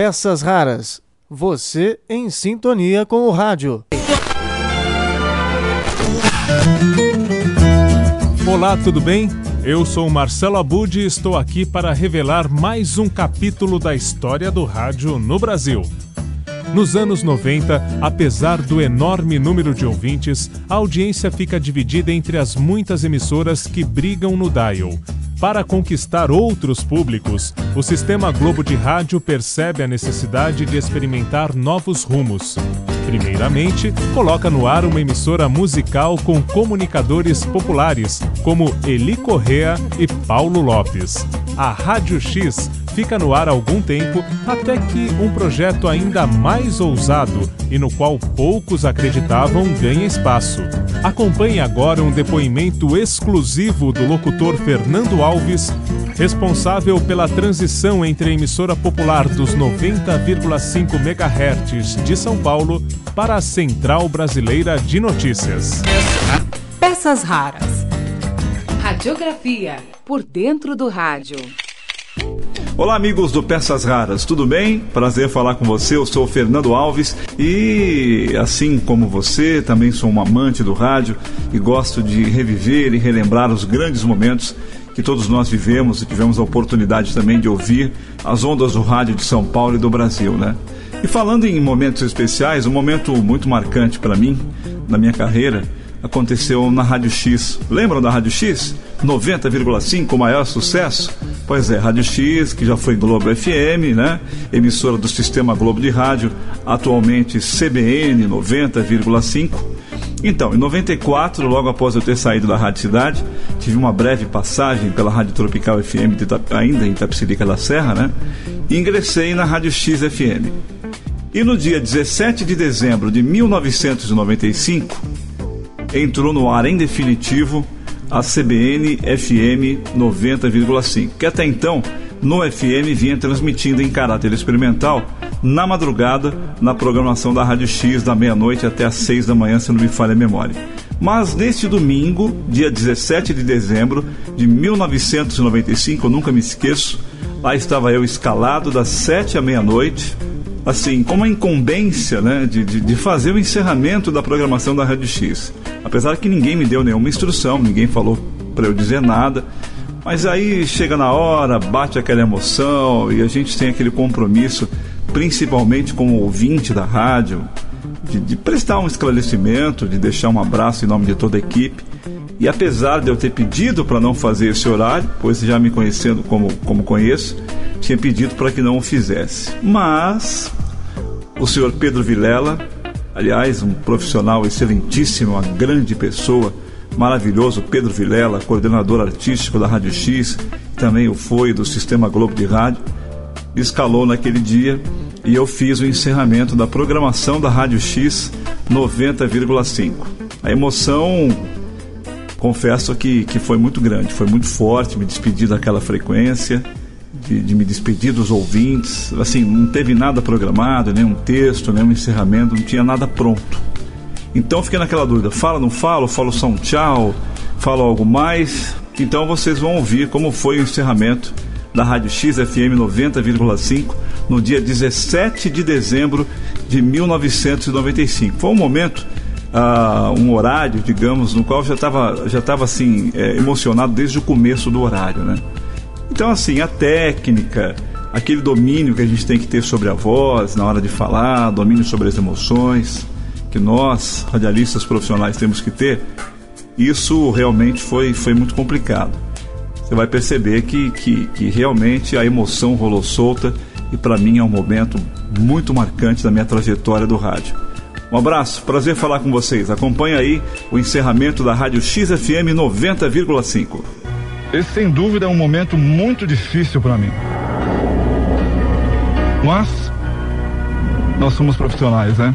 Peças Raras. Você em sintonia com o rádio. Olá, tudo bem? Eu sou Marcelo Abud e estou aqui para revelar mais um capítulo da história do rádio no Brasil. Nos anos 90, apesar do enorme número de ouvintes, a audiência fica dividida entre as muitas emissoras que brigam no dial. Para conquistar outros públicos, o Sistema Globo de Rádio percebe a necessidade de experimentar novos rumos. Primeiramente, coloca no ar uma emissora musical com comunicadores populares, como Eli Correa e Paulo Lopes. A Rádio X fica no ar algum tempo, até que um projeto ainda mais ousado e no qual poucos acreditavam ganha espaço. Acompanhe agora um depoimento exclusivo do locutor Fernando Alves, responsável pela transição entre a emissora popular dos 90,5 MHz de São Paulo para a Central Brasileira de Notícias. Peças raras. Radiografia por dentro do rádio. Olá, amigos do Peças Raras, tudo bem? Prazer falar com você. Eu sou o Fernando Alves e, assim como você, também sou um amante do rádio e gosto de reviver e relembrar os grandes momentos que todos nós vivemos e tivemos a oportunidade também de ouvir as ondas do rádio de São Paulo e do Brasil, né? E falando em momentos especiais, um momento muito marcante para mim, na minha carreira, aconteceu na Rádio X. Lembram da Rádio X? 90,5, o maior sucesso? Pois é, Rádio X, que já foi Globo FM, né? Emissora do Sistema Globo de Rádio, atualmente CBN 90,5. Então, em 94, logo após eu ter saído da Rádio Cidade, tive uma breve passagem pela Rádio Tropical FM, ainda em Itapsirica da Serra, né? E ingressei na Rádio X FM. E no dia 17 de dezembro de 1995, entrou no ar em definitivo a CBN FM 90,5, que até então no FM vinha transmitindo em caráter experimental na madrugada na programação da Rádio X da meia-noite até às seis da manhã, se não me falha a memória. Mas neste domingo, dia 17 de dezembro de 1995, eu nunca me esqueço, lá estava eu escalado das sete à meia-noite, assim, com uma incumbência né, de, de, de, fazer o encerramento da programação da Rádio X. Apesar que ninguém me deu nenhuma instrução, ninguém falou para eu dizer nada. Mas aí chega na hora, bate aquela emoção e a gente tem aquele compromisso, principalmente com o ouvinte da rádio, de, de prestar um esclarecimento, de deixar um abraço em nome de toda a equipe. E apesar de eu ter pedido para não fazer esse horário, pois já me conhecendo como, como conheço, tinha pedido para que não o fizesse. Mas o senhor Pedro Vilela, aliás, um profissional excelentíssimo, uma grande pessoa, maravilhoso, Pedro Vilela, coordenador artístico da Rádio X, também o foi do Sistema Globo de Rádio, escalou naquele dia e eu fiz o encerramento da programação da Rádio X 90,5. A emoção confesso que, que foi muito grande, foi muito forte me despedir daquela frequência, de, de, me despedir dos ouvintes. Assim, não teve nada programado, nenhum texto, nenhum encerramento, não tinha nada pronto. Então fiquei naquela dúvida: fala, não falo, falo só um tchau, falo algo mais. Então vocês vão ouvir como foi o encerramento da Rádio X FM 90,5 no dia 17 de dezembro de 1995. Foi um momento uh, um horário, digamos, no qual já estava já tava, assim, é, emocionado desde o começo do horário, né? Então, assim, a técnica, aquele domínio que a gente tem que ter sobre a voz na hora de falar, domínio sobre as emoções, que nós, radialistas profissionais, temos que ter, isso realmente foi, foi muito complicado. Você vai perceber que, que, que realmente a emoção rolou solta e para mim é um momento muito marcante da minha trajetória do rádio. Um abraço, prazer falar com vocês. Acompanhe aí o encerramento da Rádio XFM 90,5. Esse sem dúvida é um momento muito difícil para mim. Mas nós somos profissionais, né?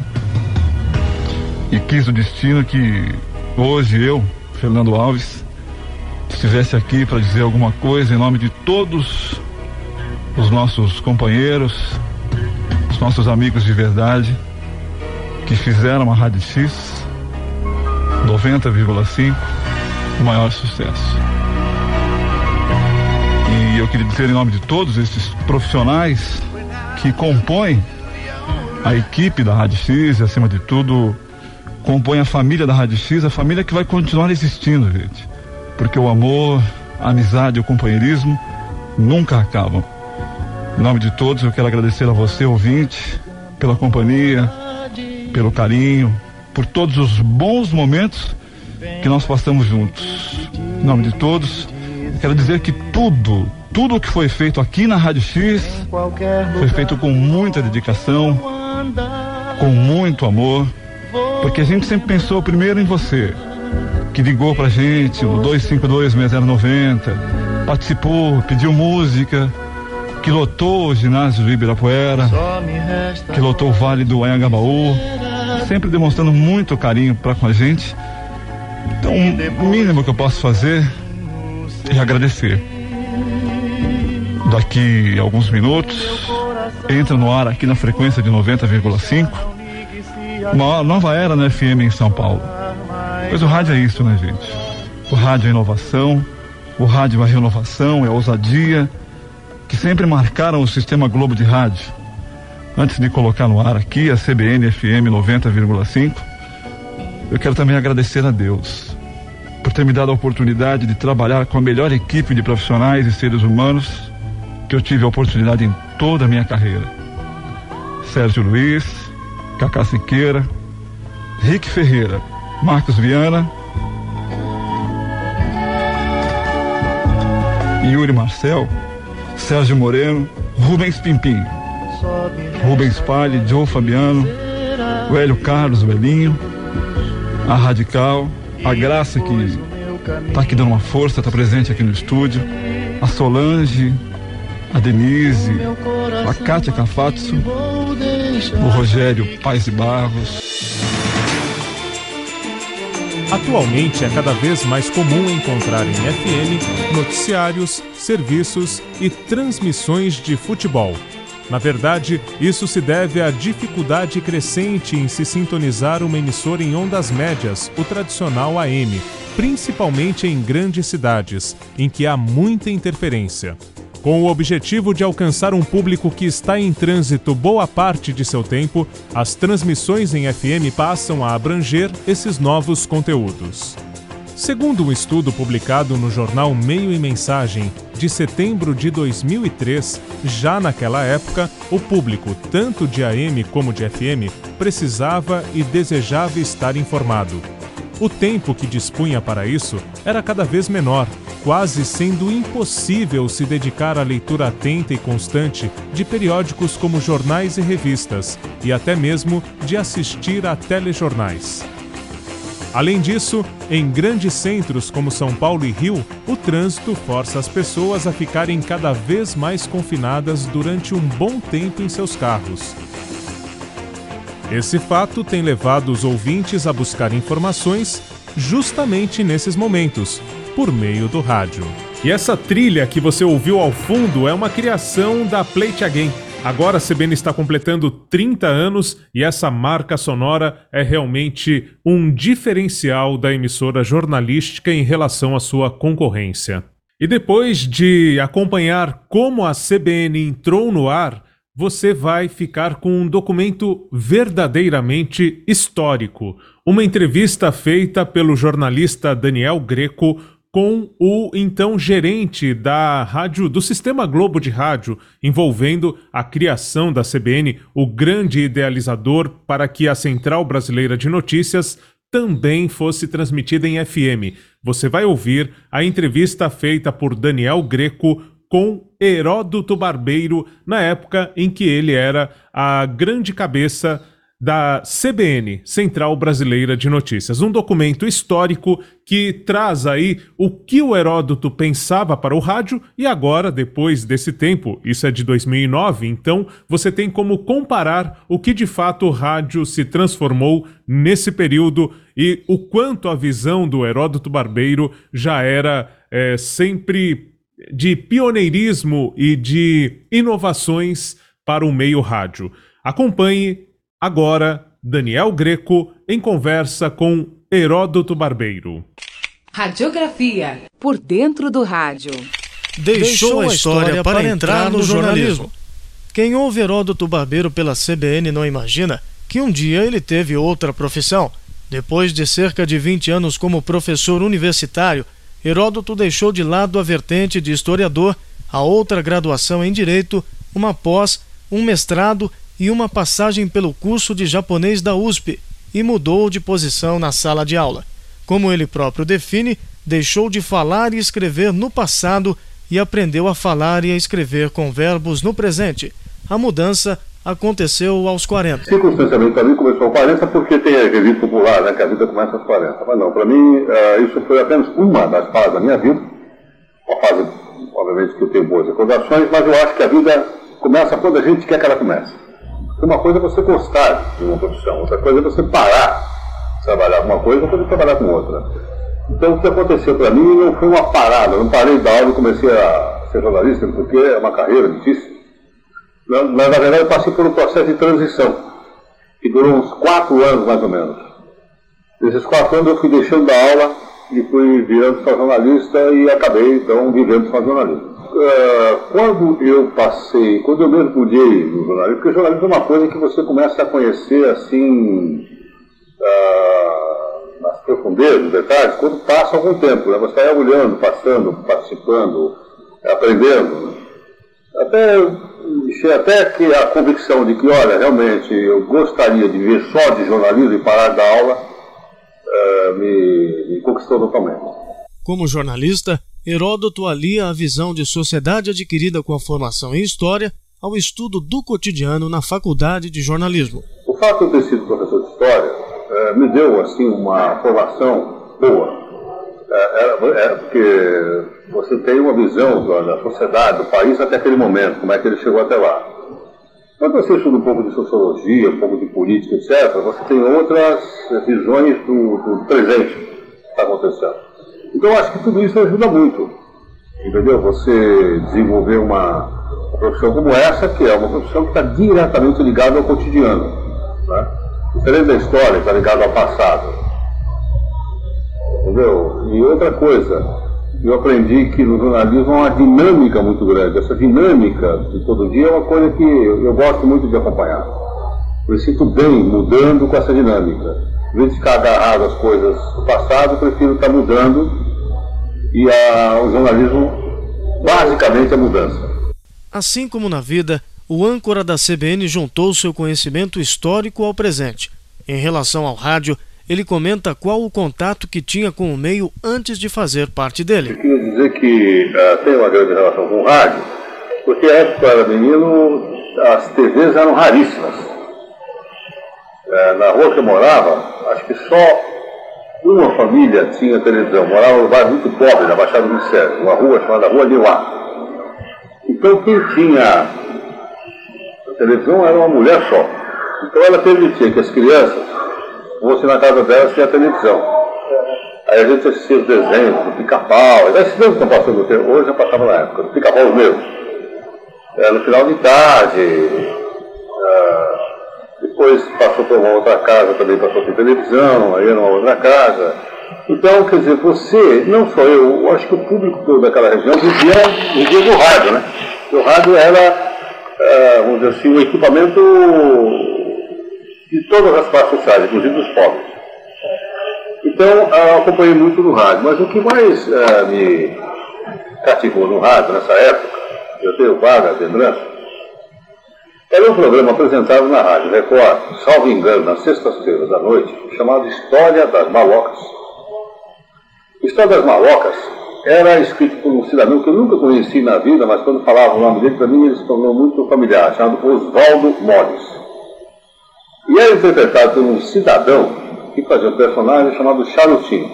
E quis o destino que hoje eu, Fernando Alves, estivesse aqui para dizer alguma coisa em nome de todos os nossos companheiros, os nossos amigos de verdade que fizeram a Rádio X 90,5 o maior sucesso. Eu queria dizer em nome de todos esses profissionais que compõe a equipe da Rádio X, acima de tudo, compõe a família da Rádio X, a família que vai continuar existindo, gente. Porque o amor, a amizade, o companheirismo nunca acabam. Em nome de todos, eu quero agradecer a você, ouvinte, pela companhia, pelo carinho, por todos os bons momentos que nós passamos juntos. Em nome de todos, quero dizer que tudo, tudo o que foi feito aqui na Rádio X foi feito com muita dedicação, com muito amor, porque a gente sempre pensou primeiro em você, que ligou pra gente no 252-6090, participou, pediu música, que lotou o ginásio do Ibirapuera, que lotou o Vale do Anhangabaú, sempre demonstrando muito carinho para com a gente. Então, o mínimo que eu posso fazer é agradecer. Daqui alguns minutos, entra no ar aqui na frequência de 90,5, uma nova era na FM em São Paulo. Pois o rádio é isso, né, gente? O rádio é inovação, o rádio é renovação, é ousadia, que sempre marcaram o sistema Globo de Rádio. Antes de colocar no ar aqui a CBN FM 90,5, eu quero também agradecer a Deus por ter me dado a oportunidade de trabalhar com a melhor equipe de profissionais e seres humanos que eu tive a oportunidade em toda a minha carreira. Sérgio Luiz, Cacá Siqueira, Rick Ferreira, Marcos Viana, Yuri Marcel, Sérgio Moreno, Rubens Pimpim, Rubens Palli, Joe Fabiano, o Hélio Carlos, o Belinho, a Radical, a Graça que está aqui dando uma força, está presente aqui no estúdio, a Solange, a Denise, a Kátia Cafatso, o Rogério Paz de Barros. Atualmente é cada vez mais comum encontrar em FM noticiários, serviços e transmissões de futebol. Na verdade, isso se deve à dificuldade crescente em se sintonizar uma emissora em ondas médias, o tradicional AM, principalmente em grandes cidades, em que há muita interferência. Com o objetivo de alcançar um público que está em trânsito boa parte de seu tempo, as transmissões em FM passam a abranger esses novos conteúdos. Segundo um estudo publicado no jornal Meio e Mensagem, de setembro de 2003, já naquela época, o público, tanto de AM como de FM, precisava e desejava estar informado. O tempo que dispunha para isso era cada vez menor, quase sendo impossível se dedicar à leitura atenta e constante de periódicos como jornais e revistas, e até mesmo de assistir a telejornais. Além disso, em grandes centros como São Paulo e Rio, o trânsito força as pessoas a ficarem cada vez mais confinadas durante um bom tempo em seus carros. Esse fato tem levado os ouvintes a buscar informações justamente nesses momentos, por meio do rádio. E essa trilha que você ouviu ao fundo é uma criação da Play Again. Agora a CBN está completando 30 anos e essa marca sonora é realmente um diferencial da emissora jornalística em relação à sua concorrência. E depois de acompanhar como a CBN entrou no ar, você vai ficar com um documento verdadeiramente histórico. Uma entrevista feita pelo jornalista Daniel Greco com o então gerente da rádio do Sistema Globo de Rádio, envolvendo a criação da CBN, o grande idealizador para que a Central Brasileira de Notícias também fosse transmitida em FM. Você vai ouvir a entrevista feita por Daniel Greco com Heródoto Barbeiro na época em que ele era a grande cabeça da CBN, Central Brasileira de Notícias, um documento histórico que traz aí o que o Heródoto pensava para o rádio e agora, depois desse tempo, isso é de 2009, então você tem como comparar o que de fato o rádio se transformou nesse período e o quanto a visão do Heródoto Barbeiro já era é, sempre de pioneirismo e de inovações para o meio rádio. Acompanhe agora Daniel Greco em conversa com Heródoto Barbeiro. Radiografia por dentro do rádio. Deixou a história para entrar no jornalismo. Quem ouve Heródoto Barbeiro pela CBN não imagina que um dia ele teve outra profissão. Depois de cerca de 20 anos como professor universitário, Heródoto deixou de lado a vertente de historiador, a outra graduação em direito, uma pós, um mestrado e uma passagem pelo curso de japonês da USP e mudou de posição na sala de aula. Como ele próprio define, deixou de falar e escrever no passado e aprendeu a falar e a escrever com verbos no presente. A mudança aconteceu aos 40. Circunstancialmente, para mim, começou aos 40 porque tem a revista popular, né, que a vida começa aos 40. Mas não, para mim, uh, isso foi apenas uma das fases da minha vida. Uma fase, obviamente, que eu tenho boas recordações, mas eu acho que a vida começa quando a gente quer que ela comece. Uma coisa é você gostar de uma profissão, outra coisa é você parar de trabalhar com uma coisa e depois trabalhar com outra. Então, o que aconteceu para mim não foi uma parada, eu não parei da aula e comecei a ser jornalista, porque é uma carreira difícil. Mas, na verdade, eu passei por um processo de transição, que durou uns quatro anos, mais ou menos. Nesses quatro anos, eu fui deixando da aula e fui virando para jornalista e acabei, então, vivendo para jornalismo. Uh, quando eu passei, quando eu mudei no jornalismo, porque jornalismo é uma coisa que você começa a conhecer assim, uh, nas profundezas, detalhes, quando passa algum tempo. Né? Você vai olhando, passando, participando, aprendendo. Até até que a convicção de que, olha, realmente eu gostaria de viver só de jornalismo e parar da aula, uh, me, me conquistou totalmente. Como jornalista, Heródoto alia a visão de sociedade adquirida com a formação em História ao estudo do cotidiano na Faculdade de Jornalismo. O fato de eu ter sido professor de História uh, me deu, assim, uma formação boa. É, porque você tem uma visão da sociedade, do país até aquele momento, como é que ele chegou até lá. Quando você estuda um pouco de sociologia, um pouco de política, etc., você tem outras visões do, do presente que está acontecendo. Então, eu acho que tudo isso ajuda muito, entendeu? Você desenvolver uma, profissão como essa, que é uma profissão que está diretamente ligada ao cotidiano. Né? Diferente da história, está ligada ao passado. Entendeu? E outra coisa, eu aprendi que no jornalismo há uma dinâmica muito grande. Essa dinâmica de todo dia é uma coisa que eu, gosto muito de acompanhar. Eu me sinto bem mudando com essa dinâmica. Em vez de ficar agarrado às coisas do passado, eu prefiro estar mudando e a, o jornalismo basicamente é mudança. Assim como na vida, o âncora da CBN juntou seu conhecimento histórico ao presente. Em relação ao rádio, ele comenta qual o contato que tinha com o meio antes de fazer parte dele. Eu queria dizer que uh, tem uma grande relação com o rádio, porque a época era menino, as TVs eram raríssimas. Uh, na rua que eu morava, acho que só uma família tinha televisão. Morava num bairro muito pobre, na Baixada do Ministério, uma rua chamada Rua Lilá. Então quem tinha televisão era uma mulher só. Então ela permitia que as crianças fosse na casa dela tinha televisão. Aí a gente assistia os desenhos do pica-pau, esses desenhos estão passando hoje já passava na época, do pica-pau mesmo. É, no final de tarde, é, depois passou para uma outra casa, também passou por televisão, aí era uma outra casa. Então, quer dizer, você, não só eu, eu acho que o público todo daquela região vivia, vivia do rádio, né? O rádio era, é, vamos dizer assim, o equipamento de todas as classes sociais, inclusive dos pobres. Então, eu acompanhei muito no rádio, mas o que mais uh, me cativou no rádio nessa época, eu tenho vaga lembrança, era um programa apresentado na Rádio Record, salvo engano, nas sextas-feiras à noite, chamado História das Malocas. História das Malocas era escrito por um cidadão que eu nunca conheci na vida, mas quando falava o nome dele, para mim ele se tornou muito familiar, chamado Oswaldo Mores. E era interpretado por um cidadão que fazia um personagem chamado Charutinho,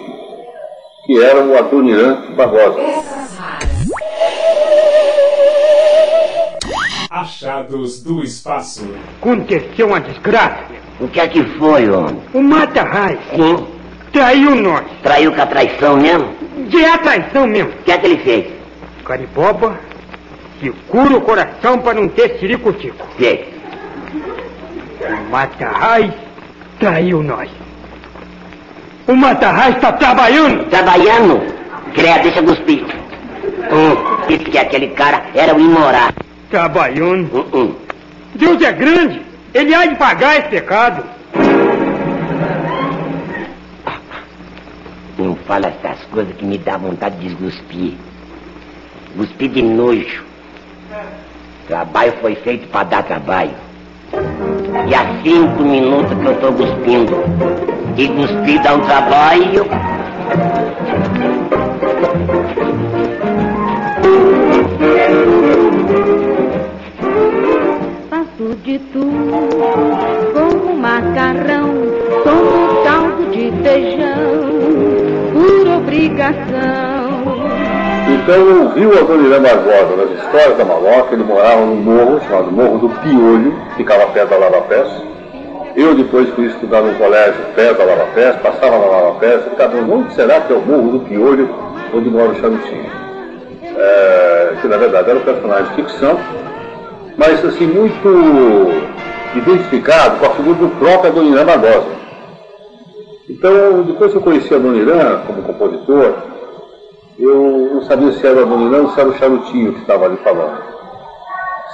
que era o Adoniran Barbosa. Achados do espaço. Aconteceu uma desgraça. O que é que foi, homem? O Mata Raiz Sim. traiu nós. Traiu com a traição mesmo? De a traição mesmo. O que é que ele fez? Cariboba, segura o coração para não ter ciricutico. Fez. O Mata Raiz traiu nós. O Mata Raiz está trabalhando. Trabalhando? Creia, deixa cuspir. Hum, disse que aquele cara era o imoral. Trabalhando. Hum, hum. Deus é grande. Ele há de pagar esse pecado. Não fala essas coisas que me dá vontade de desguspir. Cuspir de nojo. Trabalho foi feito para dar trabalho. E há cinco minutos que eu estou cuspindo. E cuspir dá um trabalho. Faço de tudo como macarrão, como caldo de feijão, por obrigação. Então eu vi o Irã Barbosa nas histórias da Maloca, ele morava num morro chamado Morro do Piolho, ficava perto da Lava Pés. Eu depois fui estudar num colégio perto da Lava Pés, passava na Lava Pés, ficava, onde será que é o Morro do Piolho, onde mora o Charutinho? É, que na verdade era um personagem de ficção, mas assim, muito identificado com a figura do próprio Adoniran Barbosa. Então, depois que eu conheci a Dona Irã como compositor, eu não sabia se era o Adoniran ou se era o Charutinho que estava ali falando.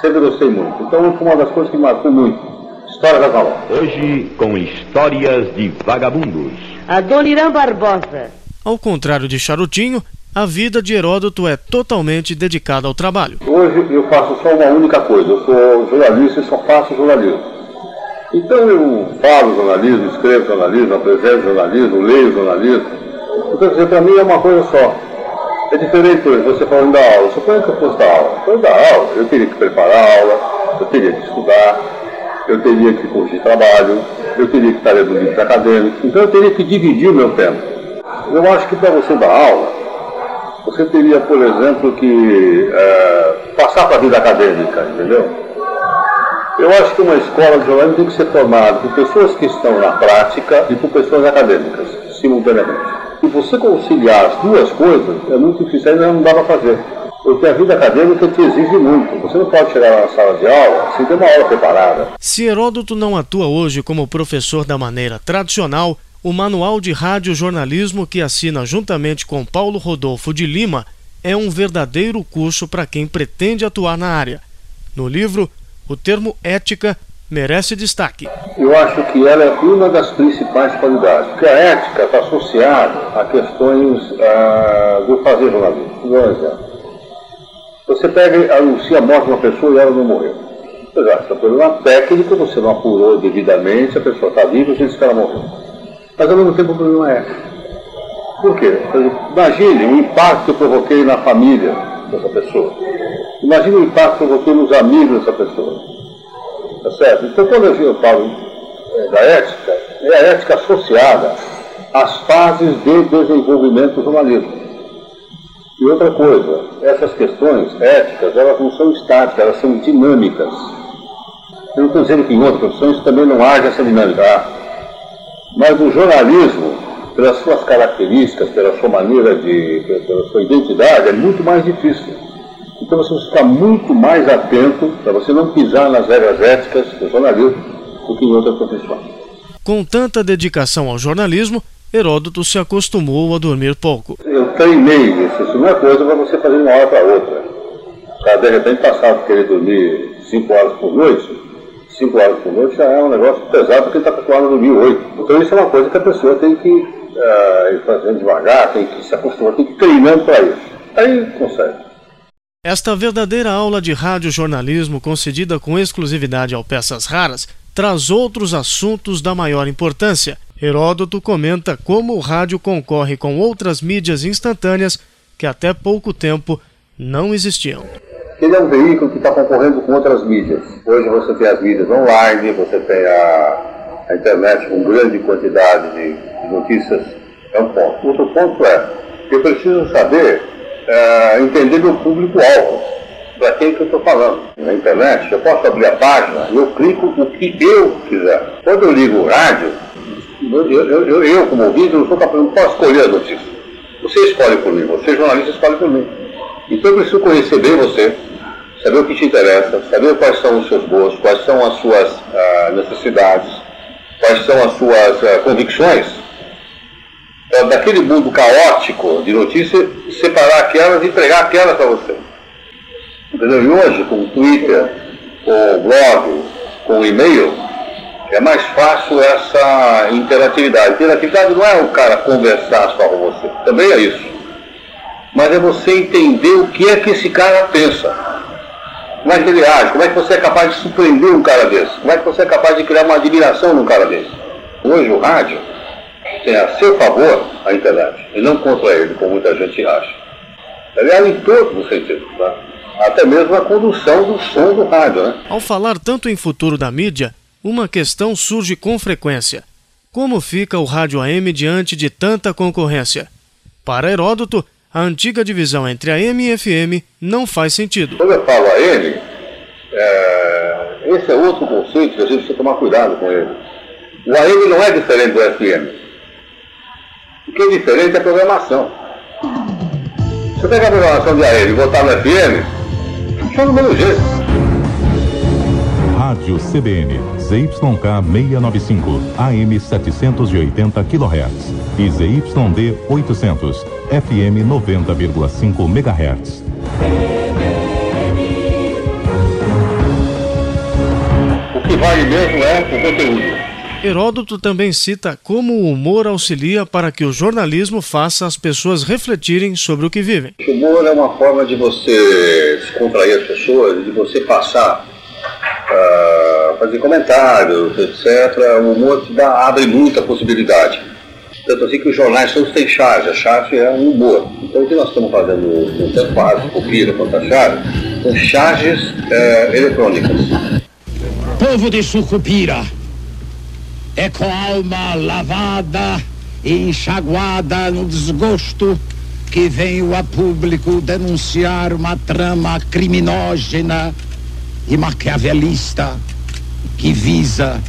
Sempre gostei muito. Então, foi uma das coisas que me marcou muito. História da Valão. Hoje, com histórias de vagabundos. Adoniran Barbosa. Ao contrário de Charutinho, a vida de Heródoto é totalmente dedicada ao trabalho. Hoje eu faço só uma única coisa, eu sou jornalista e só faço jornalismo. Então eu falo jornalismo, escrevo jornalismo, apresento jornalismo, leio jornalismo. Então, quer dizer, para mim é uma coisa só. É diferente, você falando da aula. Suponha que eu fosse dar aula. Quando dar aula, eu teria que preparar a aula, eu teria que estudar, eu teria que corrigir trabalho, eu teria que estar lendo livros acadêmicos. Então eu teria que dividir o meu tempo. Eu acho que para você dar aula, você teria, por exemplo, que é, passar para a vida acadêmica, entendeu? Eu acho que uma escola de jornalismo tem que ser formada por pessoas que estão na prática e por pessoas acadêmicas, simultaneamente. Você conciliar as duas coisas é muito difícil, ainda não dá para fazer. Porque a vida acadêmica te exige muito. Você não pode chegar na sala de aula sem ter uma aula preparada. Se Heródoto não atua hoje como professor da maneira tradicional, o Manual de Rádio Jornalismo que assina juntamente com Paulo Rodolfo de Lima é um verdadeiro curso para quem pretende atuar na área. No livro, o termo ética merece destaque. Eu acho que ela é uma das principais qualidades, porque a ética está associada a questões ah, do fazer jornalismo. Por exemplo, você pega anuncia a morte de uma pessoa e ela não morreu. Exato, está problema técnico, você não apurou devidamente, a pessoa está viva e você diz que ela morreu. Mas ao mesmo tempo o problema é Por quê? Imagine o impacto que eu provoquei na família dessa pessoa. Imagine o impacto que eu provoquei nos amigos dessa pessoa. Tá certo? Então quando eu falo é, da ética, é a ética associada às fases de desenvolvimento do jornalismo. E outra coisa, essas questões éticas, elas não são estáticas, elas são dinâmicas. Eu não estou dizendo que em outras profissões também não haja essa dinâmica. Mas o jornalismo, pelas suas características, pela sua maneira de. pela sua identidade, é muito mais difícil. Então você precisa ficar muito mais atento para você não pisar nas regras éticas do jornalismo do que em outras profissões. Com tanta dedicação ao jornalismo, Heródoto se acostumou a dormir pouco. Eu treinei isso, isso não é coisa para você fazer de uma hora para outra. O cara de repente passar a querer dormir 5 horas por noite, 5 horas por noite já é um negócio pesado porque ele está acostumado a dormir 8. Então isso é uma coisa que a pessoa tem que uh, ir fazendo devagar, tem que se acostumar, tem que ir treinando para isso. Aí consegue. Esta verdadeira aula de rádio-jornalismo concedida com exclusividade ao Peças Raras traz outros assuntos da maior importância. Heródoto comenta como o rádio concorre com outras mídias instantâneas que até pouco tempo não existiam. Ele é um veículo que está concorrendo com outras mídias. Hoje você tem as mídias online, você tem a, a internet com grande quantidade de, de, notícias. É um ponto. Outro ponto é, eu preciso saber, é, entender meu público-alvo. Para quem que eu estou falando? Na internet, eu posso abrir a página e eu clico o que eu quiser. Quando eu ligo o rádio, eu, eu, eu, eu como ouvinte, não, sou capaz, não posso escolher as notícias. Você escolhe por mim, você jornalista escolhe por mim. Então eu preciso conhecer bem você, saber o que te interessa, saber quais são os seus gostos, quais são as suas uh, necessidades, quais são as suas uh, convicções. Daquele mundo caótico de notícias, separar aquelas e entregar aquelas para você. Entendeu? E hoje, com o Twitter, com o blog, com e-mail, é mais fácil essa interatividade. Interatividade não é o cara conversar só com você, também é isso. Mas é você entender o que é que esse cara pensa. Como é que ele age, como é que você é capaz de surpreender um cara desse, como é que você é capaz de criar uma admiração num cara desse. Hoje o rádio tem a seu favor a internet, e não contra ele, como muita gente acha. Aliás, em todos os sentidos, tá? até mesmo a condução do som do rádio. Né? Ao falar tanto em futuro da mídia, uma questão surge com frequência. Como fica o rádio AM diante de tanta concorrência? Para Heródoto, a antiga divisão entre AM e FM não faz sentido. Quando eu falo AM, é... esse é outro conceito que a gente precisa tomar cuidado com ele. O AM não é diferente do FM. Que é diferente é a programação. Se você pegar a programação de AM e botar no FM, funciona do mesmo jeito. Rádio CBN, ZYK 695, AM 780 kHz e ZYD 800, FM 90,5 MHz. O que vale mesmo é o conteúdo. Heródoto também cita como o humor auxilia para que o jornalismo faça as pessoas refletirem sobre o que vivem. O humor é uma forma de você descontrair as pessoas, de você passar, uh, fazer comentários, etc. O humor te dá, abre muita possibilidade. Tanto assim que os jornais todos têm charge, a charge é um humor. Então o que nós estamos fazendo no tempo básico, Copira quanto a charge, são charges uh, eletrônicas. Povo de Sucupira! É com a alma lavada e enxaguada no desgosto que venho a público denunciar uma trama criminógena e maquiavelista que visa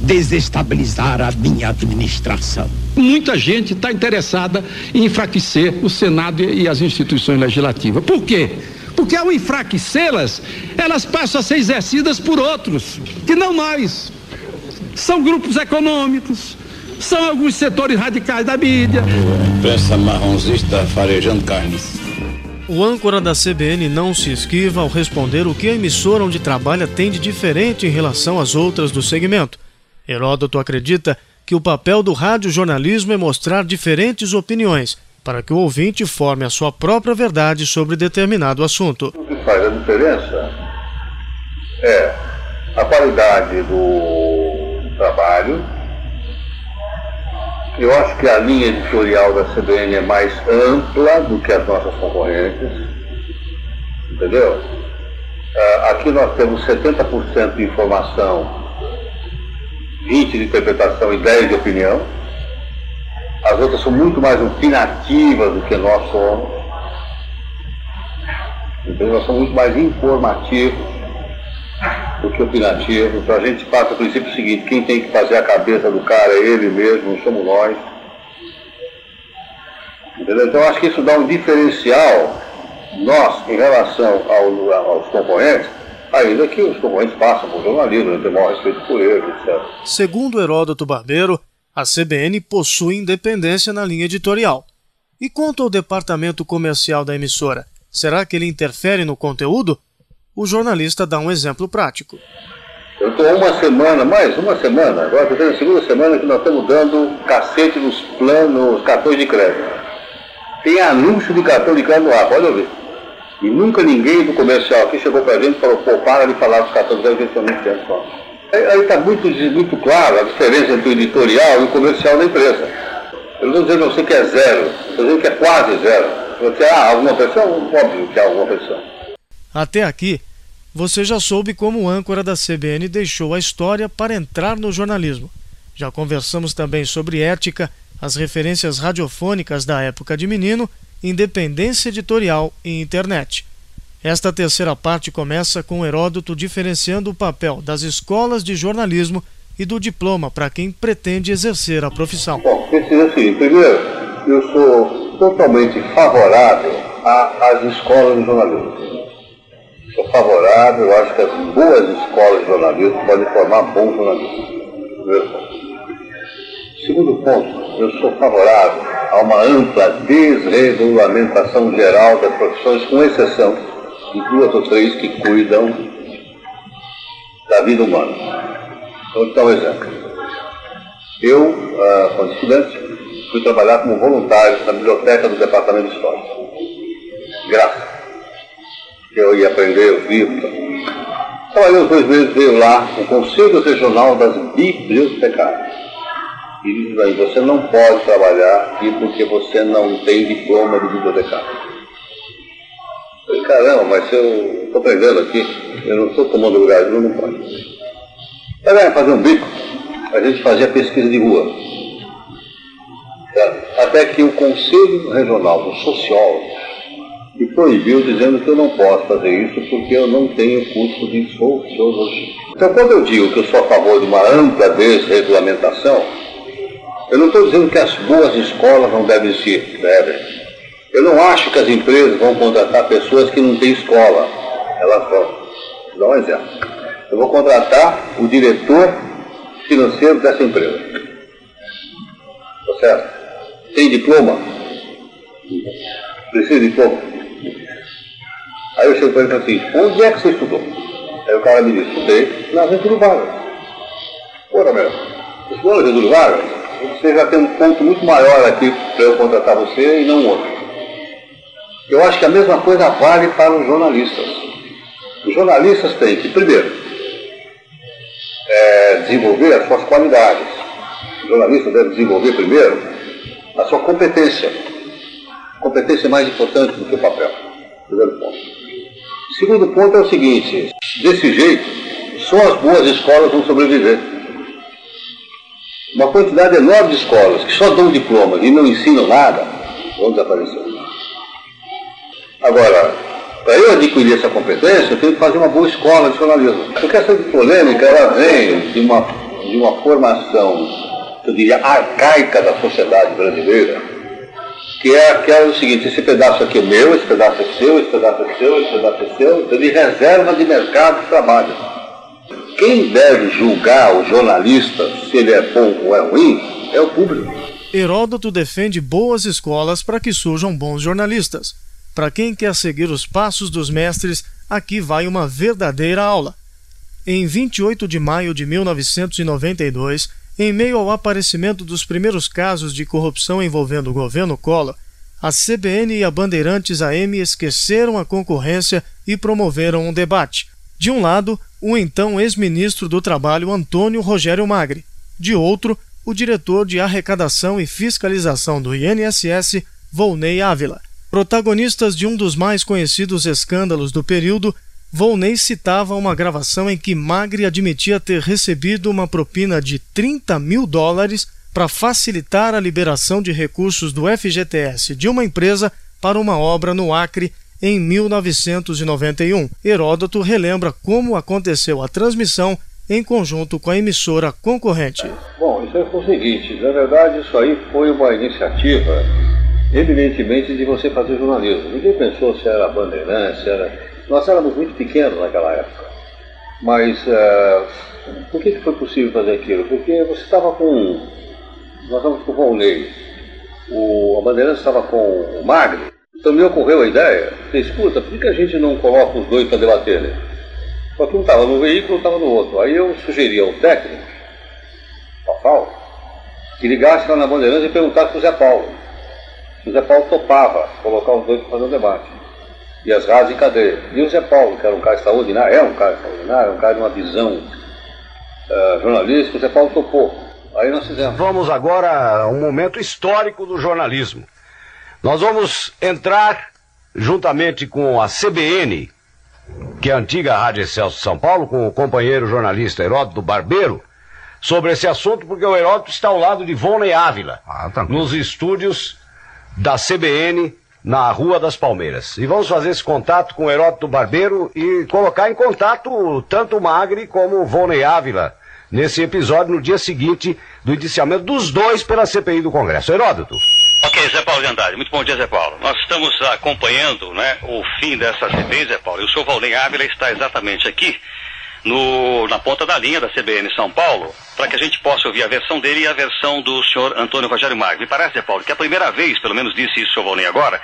desestabilizar a minha administração. Muita gente está interessada em enfraquecer o Senado e as instituições legislativas. Por quê? Porque ao enfraquecê-las, elas passam a ser exercidas por outros, que não nós são grupos econômicos, são alguns setores radicais da mídia. Imprensa marronzista farejando carnes. O âncora da CBN não se esquiva ao responder o que a emissora onde trabalha tem de diferente em relação às outras do segmento. Heródoto acredita que o papel do radiojornalismo é mostrar diferentes opiniões, para que o ouvinte forme a sua própria verdade sobre determinado assunto. O que faz a diferença é a qualidade do trabalho. Eu acho que a linha editorial da CBN é mais ampla do que as nossas concorrentes. Entendeu? Uh, aqui nós temos 70% de informação, 20% de interpretação e 10% de opinião. As outras são muito mais opinativas do que nós somos. Então nós somos muito mais informativos opinativo. Então a gente passa o princípio seguinte, quem tem que fazer a cabeça do cara é ele mesmo, não somos nós. Entendeu? Então acho que isso dá um diferencial, nós, em relação ao, aos concorrentes, ainda que os concorrentes passam por jornalismo, gente tem maior respeito por eles, etc. Segundo Heródoto Barbeiro, a CBN possui independência na linha editorial. E quanto ao departamento comercial da emissora, será que ele interfere no conteúdo? O jornalista dá um exemplo prático. Eu estou uma semana, mais uma semana, agora estou a segunda semana que nós estamos dando cacete nos planos, cartões de crédito. Tem anúncio de cartão de crédito no ar, pode ouvir. E nunca ninguém do comercial aqui chegou para a gente e falou, pô, para de falar dos cartões de crédito, que tempo só. Aí está muito, muito claro a diferença entre o editorial e o comercial da empresa. Eu não estou dizendo que é zero, estou dizendo que é quase zero. Você, ah, alguma pressão? Óbvio que há alguma pressão. Até aqui, você já soube como o âncora da CBN deixou a história para entrar no jornalismo. Já conversamos também sobre ética, as referências radiofônicas da época de menino, independência editorial e internet. Esta terceira parte começa com Heródoto diferenciando o papel das escolas de jornalismo e do diploma para quem pretende exercer a profissão. Bom, precisa assim, primeiro, eu sou totalmente favorável às escolas de jornalismo sou favorável, acho que as boas escolas de jornalismo podem formar bons jornalistas. Primeiro ponto. Segundo ponto, eu sou favorável a uma ampla desregulamentação geral das profissões, com exceção de duas ou três que cuidam da vida humana. Vou te dar um exemplo. Eu, quando estudante, fui trabalhar como voluntário na biblioteca do Departamento de História. Graça. Eu ia aprender os livros. Trabalhei uns dois meses, veio lá o Conselho Regional das Bibliotecárias. E disse aí, você não pode trabalhar aqui porque você não tem diploma de bibliotecário. Eu falei, caramba, mas eu estou aprendendo aqui, eu não estou tomando lugar, não, não pode. Para fazer um bico, a gente fazia pesquisa de rua. Até que o Conselho Regional dos Sociólogos me proibiu, dizendo que eu não posso fazer isso porque eu não tenho curso de sociologia. Então, quando eu digo que eu sou a favor de uma ampla desregulamentação, eu não estou dizendo que as boas escolas não devem existir, devem. Eu não acho que as empresas vão contratar pessoas que não têm escola. Elas vão. Vou dar um exemplo. Eu vou contratar o diretor financeiro dessa empresa. Tá certo? Tem diploma? Precisa de diploma? Aí ele e falo assim, onde é que você estudou? Aí o cara me diz, estudei na Getúlio Vargas. Ora, meu, estudou na Getúlio Vargas? Você já tem um ponto muito maior aqui para eu contratar você e não outro. Eu acho que a mesma coisa vale para os jornalistas. Os jornalistas têm que, primeiro, é, desenvolver as suas qualidades. O jornalista deve desenvolver primeiro a sua competência. Competência é mais importante do que o papel. Primeiro ponto. Segundo ponto é o seguinte: desse jeito, só as boas escolas vão sobreviver. Uma quantidade enorme de escolas que só dão diploma e não ensinam nada vão desaparecer. Agora, para eu adquirir essa competência, eu tenho que fazer uma boa escola de jornalismo. Porque essa polêmica, ela vem de uma, de uma formação, eu diria, arcaica da sociedade brasileira, que é aquela do seguinte, esse pedaço aqui é meu, esse pedaço é seu, esse pedaço é seu, esse pedaço é seu, então de reserva de mercado de trabalho. Quem deve julgar o jornalista se ele é bom ou é ruim é o público. Heródoto defende boas escolas para que surjam bons jornalistas. Para quem quer seguir os passos dos mestres, aqui vai uma verdadeira aula. Em 28 de maio de 1992, em meio ao aparecimento dos primeiros casos de corrupção envolvendo o governo Collor, a CBN e a Bandeirantes AM esqueceram a concorrência e promoveram um debate. De um lado, o então ex-ministro do Trabalho Antônio Rogério Magri. De outro, o diretor de arrecadação e fiscalização do INSS, Volney Ávila. Protagonistas de um dos mais conhecidos escândalos do período, Volney citava uma gravação em que Magri admitia ter recebido uma propina de 30 mil dólares para facilitar a liberação de recursos do FGTS de uma empresa para uma obra no Acre em 1991. Heródoto relembra como aconteceu a transmissão em conjunto com a emissora concorrente. Bom, isso aí foi o seguinte: na verdade, isso aí foi uma iniciativa evidentemente de você fazer jornalismo. Ninguém pensou se era Bandeirantes, se era. Nós éramos muito pequenos naquela época. Mas uh, por que, que foi possível fazer aquilo? Porque você estava com. Nós estávamos com o Volney, o, a Bandeirantes estava com o Magri. Então me ocorreu a ideia, escuta, por que a gente não coloca os dois para debater? Né? Só que um estava no veículo, estava no outro. Aí eu sugeri ao técnico, Paulo, que ligasse lá na Bandeirantes e perguntasse para o Zé Paulo o Zé Paulo topava colocar os dois para fazer o debate. E as rádios em cadeia. E o Zé Paulo, que era um cara extraordinário, é um cara extraordinário, um cara de uma visão uh, jornalística, o Zé Paulo topou. Aí nós fizemos. Vamos agora a um momento histórico do jornalismo. Nós vamos entrar juntamente com a CBN, que é a antiga Rádio Excelso de São Paulo, com o companheiro jornalista Heródoto Barbeiro, sobre esse assunto, porque o Heródoto está ao lado de Vônei Ávila, ah, tá nos estúdios da CBN na Rua das Palmeiras. E vamos fazer esse contato com o Heródoto Barbeiro e colocar em contato tanto o Magri como o Volney Ávila nesse episódio no dia seguinte do indiciamento dos dois pela CPI do Congresso. Heródoto. Ok, Zé Paulo de Andrade. Muito bom dia, Zé Paulo. Nós estamos acompanhando né, o fim dessa CPI, Zé Paulo, e o senhor Volney Ávila está exatamente aqui no, na ponta da linha da CBN São Paulo, para que a gente possa ouvir a versão dele e a versão do senhor Antônio Rogério Magno. Me parece, Paulo, que é a primeira vez, pelo menos disse isso o senhor Volney agora,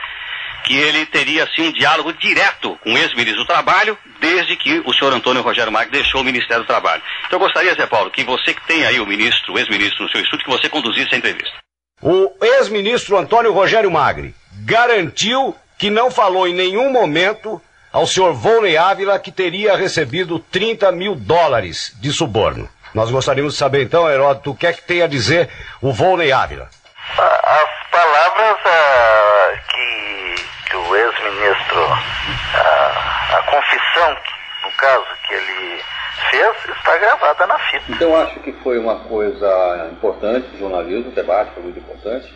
que ele teria assim um diálogo direto com o ex-ministro do Trabalho, desde que o senhor Antônio Rogério Magno deixou o Ministério do Trabalho. Então eu gostaria, Zé Paulo, que você que tem aí o ministro, o ex-ministro no seu estúdio, que você conduzisse a entrevista. O ex-ministro Antônio Rogério Magri garantiu que não falou em nenhum momento ao senhor Volney Ávila que teria recebido 30 mil dólares de suborno. Nós gostaríamos de saber então, Heródoto, o que é que tem a dizer o Volney Ávila. As palavras ah, que, que o ex-ministro, ah, a confissão, no caso, que ele fez, está gravada na fita. Então acho que foi uma coisa importante, o jornalismo, o debate foi muito importante,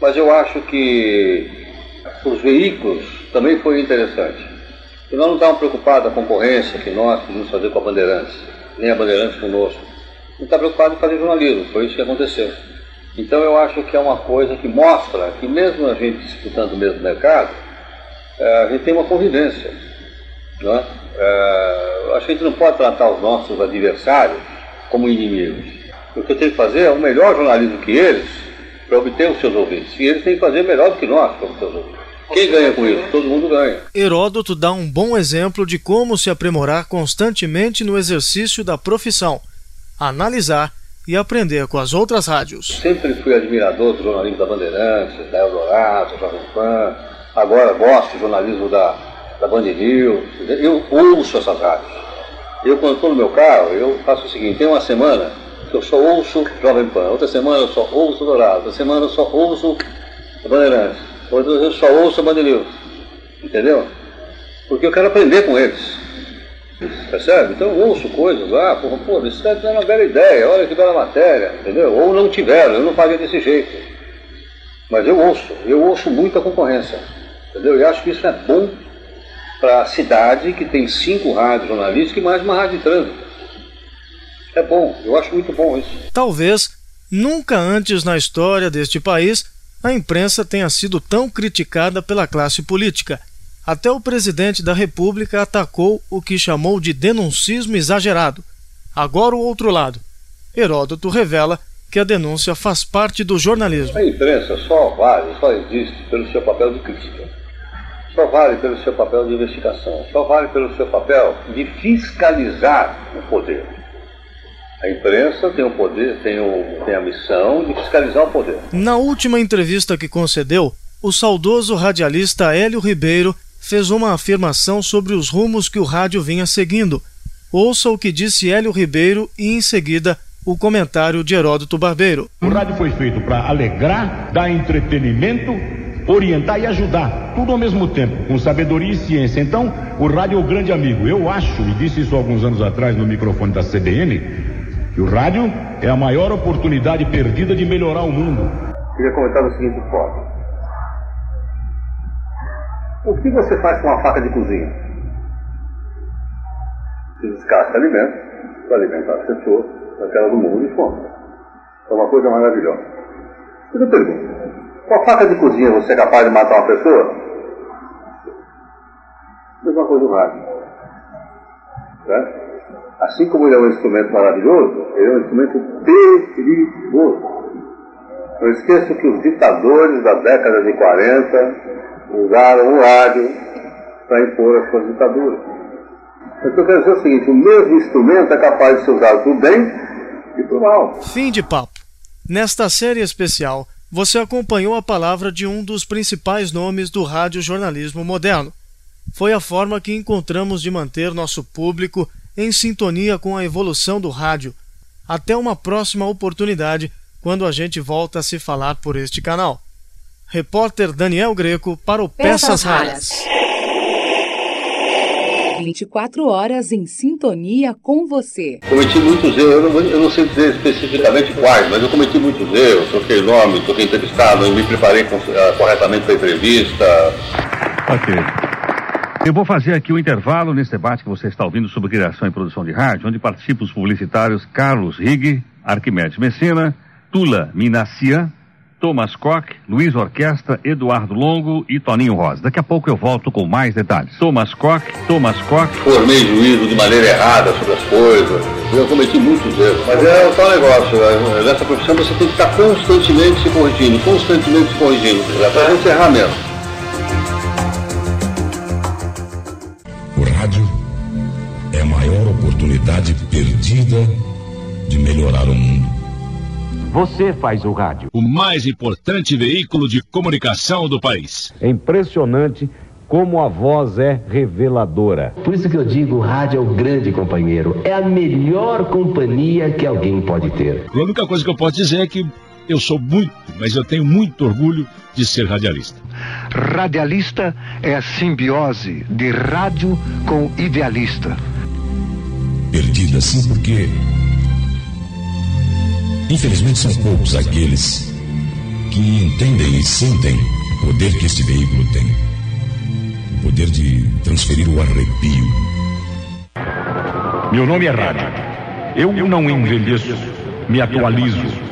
mas eu acho que os veículos também foi interessante. E nós não estávamos preocupados com a concorrência que nós queríamos fazer com a Bandeirantes, nem a Bandeirantes conosco. Não está preocupado em fazer jornalismo, foi isso que aconteceu. Então eu acho que é uma coisa que mostra que mesmo a gente disputando o mesmo mercado, é, a gente tem uma convivência. É? É, que a gente não pode tratar os nossos adversários como inimigos. O que eu tenho que fazer é o melhor jornalismo que eles para obter os seus ouvintes. E eles têm que fazer melhor do que nós para obter os ouvintes. Quem ganha com isso? Todo mundo ganha. Heródoto dá um bom exemplo de como se aprimorar constantemente no exercício da profissão, analisar e aprender com as outras rádios. Sempre fui admirador do jornalismo da Bandeirantes, da Eldorado, da Jovem Pan. Agora gosto do jornalismo da, da Band News. Eu ouço essas rádios. Eu, quando estou no meu carro, eu faço o seguinte: tem uma semana que eu só ouço Jovem Pan, outra semana eu só ouço Dourado, outra semana eu só ouço a Outra eu só ouço a Band News. Entendeu? Porque eu quero aprender com eles. Percebe? Então eu ouço coisas lá, porra, pô, isso é uma bela ideia, olha que bela matéria, entendeu? Ou não tiveram, eu não faria desse jeito. Mas eu ouço, eu ouço muito a concorrência, entendeu? E acho que isso é bom para a cidade que tem cinco rádios jornalísticas e mais uma rádio de trânsito. É bom, eu acho muito bom isso. Talvez nunca antes na história deste país a imprensa tenha sido tão criticada pela classe política. Até o presidente da República atacou o que chamou de denuncismo exagerado. Agora o outro lado. Heródoto revela que a denúncia faz parte do jornalismo. A imprensa só vale, só existe pelo seu papel de crítica. Só vale pelo seu papel de investigação. Só vale pelo seu papel de fiscalizar o poder. A imprensa tem o poder, tem, o, tem a missão de fiscalizar o poder. Na última entrevista que concedeu, o saudoso radialista Hélio Ribeiro fez uma afirmação sobre os rumos que o rádio vinha seguindo. Ouça o que disse Hélio Ribeiro e, em seguida, o comentário de Heródoto Barbeiro. O rádio foi feito para alegrar, dar entretenimento, orientar e ajudar, tudo ao mesmo tempo, com sabedoria e ciência. Então, o rádio é o grande amigo. Eu acho, e disse isso alguns anos atrás no microfone da CBN, que o rádio é a maior oportunidade perdida de melhorar o mundo. Queria comentar da seguinte forma. O que você faz com uma faca de cozinha? Você descasca alimento para alimentar as pessoas, aquelas do mundo de fome. É uma coisa maravilhosa. Eu te pergunto, com a faca de cozinha você é capaz de matar uma pessoa? Mesma coisa o rádio. Certo? Assim como ele é um instrumento maravilhoso, ele é um instrumento perigoso. Não esqueça que os ditadores da década de 40 usaram o rádio para impor as suas ditaduras. Então eu quero dizer o seguinte, o mesmo instrumento é capaz de ser usado para o bem e para o mal. Fim de papo. Nesta série especial, você acompanhou a palavra de um dos principais nomes do radiojornalismo moderno. Foi a forma que encontramos de manter nosso público em sintonia com a evolução do rádio. Até uma próxima oportunidade, quando a gente volta a se falar por este canal. Repórter Daniel Greco para o Peças, Peças Raras. 24 horas em sintonia com você. Cometi muitos erros, eu não, eu não, sei dizer especificamente quais, mas eu cometi muitos erros. Troquei nome, troquei entrevistado, me preparei uh, corretamente para a entrevista. Ok. Eu vou fazer aqui o um intervalo nesse debate que você está ouvindo sobre criação e produção de rádio, onde participam os publicitários Carlos Rigg, Arquimedes Messina, Tula Minacia, Thomas Koch, Luiz Orquestra, Eduardo Longo e Toninho Rosa. Daqui a pouco eu volto com mais detalhes. Thomas Koch, Thomas Koch. Formei juízo de maneira errada sobre as coisas. Eu cometi muitos erros. Mas é o tal negócio. Né? Nessa profissão você tem que estar constantemente se corrigindo, constantemente se corrigindo. Para você errar mesmo. Maior oportunidade perdida de melhorar o mundo. Você faz o rádio. O mais importante veículo de comunicação do país. É impressionante como a voz é reveladora. Por isso que eu digo, o rádio é o grande companheiro. É a melhor companhia que alguém pode ter. A única coisa que eu posso dizer é que eu sou muito, mas eu tenho muito orgulho de ser radialista. Radialista é a simbiose de rádio com idealista. Perdida sim porque infelizmente são poucos aqueles que entendem e sentem o poder que este veículo tem. O poder de transferir o arrepio. Meu nome é Rádio. Eu não envelheço, me atualizo